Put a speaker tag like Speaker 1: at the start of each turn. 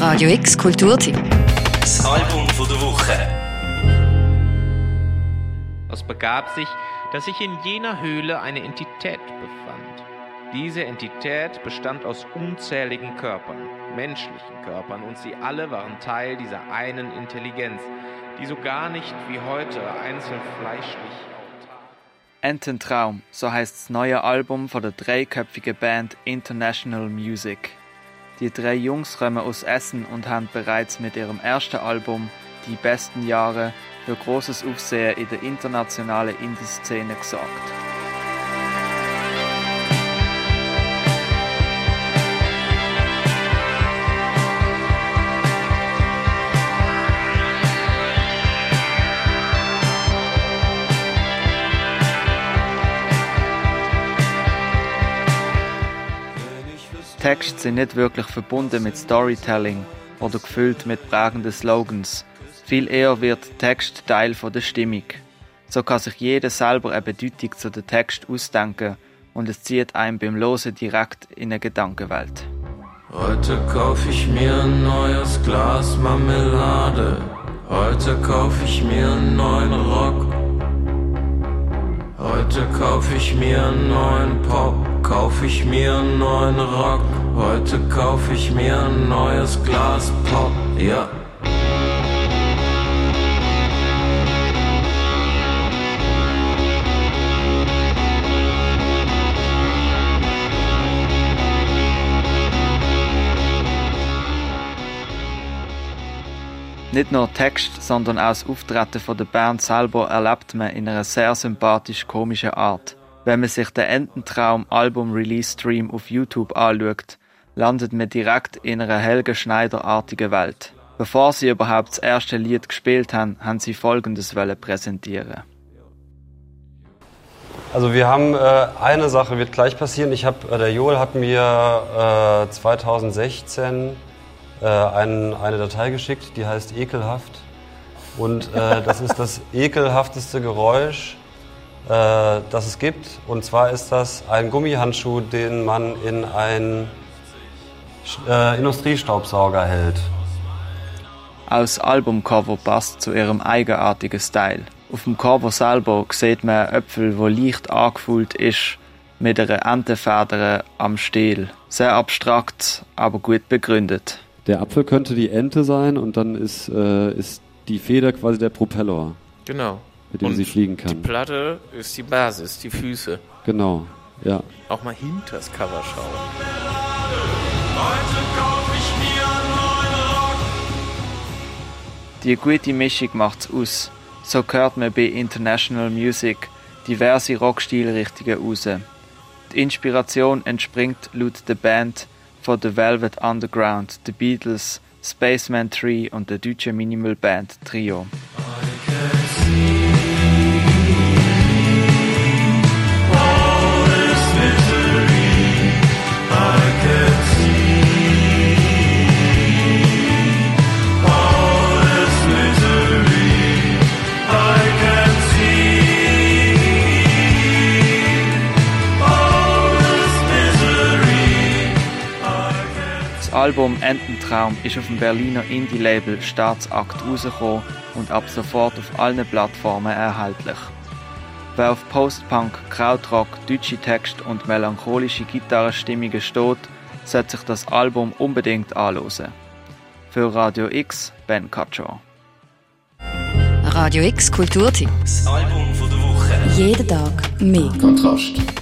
Speaker 1: Radio X Kulturteam.
Speaker 2: Das Album von der Woche.
Speaker 3: Es begab sich, dass sich in jener Höhle eine Entität befand. Diese Entität bestand aus unzähligen Körpern, menschlichen Körpern, und sie alle waren Teil dieser einen Intelligenz, die so gar nicht wie heute einzeln fleischlich
Speaker 4: Ententraum, so heißt das neue Album von der dreiköpfigen Band International Music. Die drei Jungs kommen aus Essen und haben bereits mit ihrem ersten Album Die besten Jahre für großes Aufsehen in der internationalen Indie-Szene gesorgt. Texte sind nicht wirklich verbunden mit Storytelling oder gefüllt mit prägenden Slogans. Viel eher wird Text Teil von der Stimmung. So kann sich jeder selber eine Bedeutung zu dem Text ausdenken und es zieht einem beim Losen direkt in eine Gedankenwelt.
Speaker 5: Heute kauf ich mir ein neues Glas Marmelade. Heute kauf ich mir einen neuen Rock. Heute kauf ich mir einen neuen Pop. Kauf ich mir einen neuen Rock. Heute kauf ich mir ein neues Glas Pop. Ja.
Speaker 4: Nicht nur Text, sondern auch das Auftreten der Band selber erlebt man in einer sehr sympathisch komischen Art. Wenn man sich den Ententraum Album Release Stream auf YouTube anschaut, landet man direkt in einer Helge Schneider-artigen Welt. Bevor sie überhaupt das erste Lied gespielt haben, haben sie folgendes präsentieren.
Speaker 6: Also wir haben äh, eine Sache wird gleich passieren. Ich hab, äh, der Joel hat mir äh, 2016 äh, ein, eine Datei geschickt, die heißt ekelhaft. Und äh, das ist das ekelhafteste Geräusch, äh, das es gibt. Und zwar ist das ein Gummihandschuh, den man in einen äh, Industriestaubsauger hält.
Speaker 4: Aus Albumcover passt zu ihrem eigenartigen Style. Auf dem Cover selber sieht man einen Äpfel, der leicht angefüllt ist, mit einer Entenfeder am Stiel. Sehr abstrakt, aber gut begründet.
Speaker 7: Der Apfel könnte die Ente sein und dann ist, äh, ist die Feder quasi der Propeller.
Speaker 3: Genau.
Speaker 7: Mit dem
Speaker 3: und
Speaker 7: sie fliegen kann.
Speaker 3: Die Platte ist die Basis, die Füße.
Speaker 7: Genau, ja.
Speaker 3: Auch mal hinter das Cover schauen.
Speaker 5: Heute kauf ich mir einen neuen Rock.
Speaker 4: Die gute Mischung macht's aus. So hört man bei International Music diverse Rockstilrichtungen raus. Die Inspiration entspringt laut der Band von The Velvet Underground, The Beatles, Spaceman 3 und der deutschen Minimal Band Trio. Das Album Ententraum ist auf dem Berliner Indie-Label Staatsakt rausgekommen und ab sofort auf allen Plattformen erhältlich. Wer auf Post-Punk, Krautrock, deutsche Text und melancholische Gitarrenstimmungen steht, sollte sich das Album unbedingt anhören. Für Radio X, Ben Katschow.
Speaker 1: Radio X Kulturteam.
Speaker 2: Das Album von der Woche.
Speaker 1: Jeden Tag mehr.
Speaker 8: Kontrast.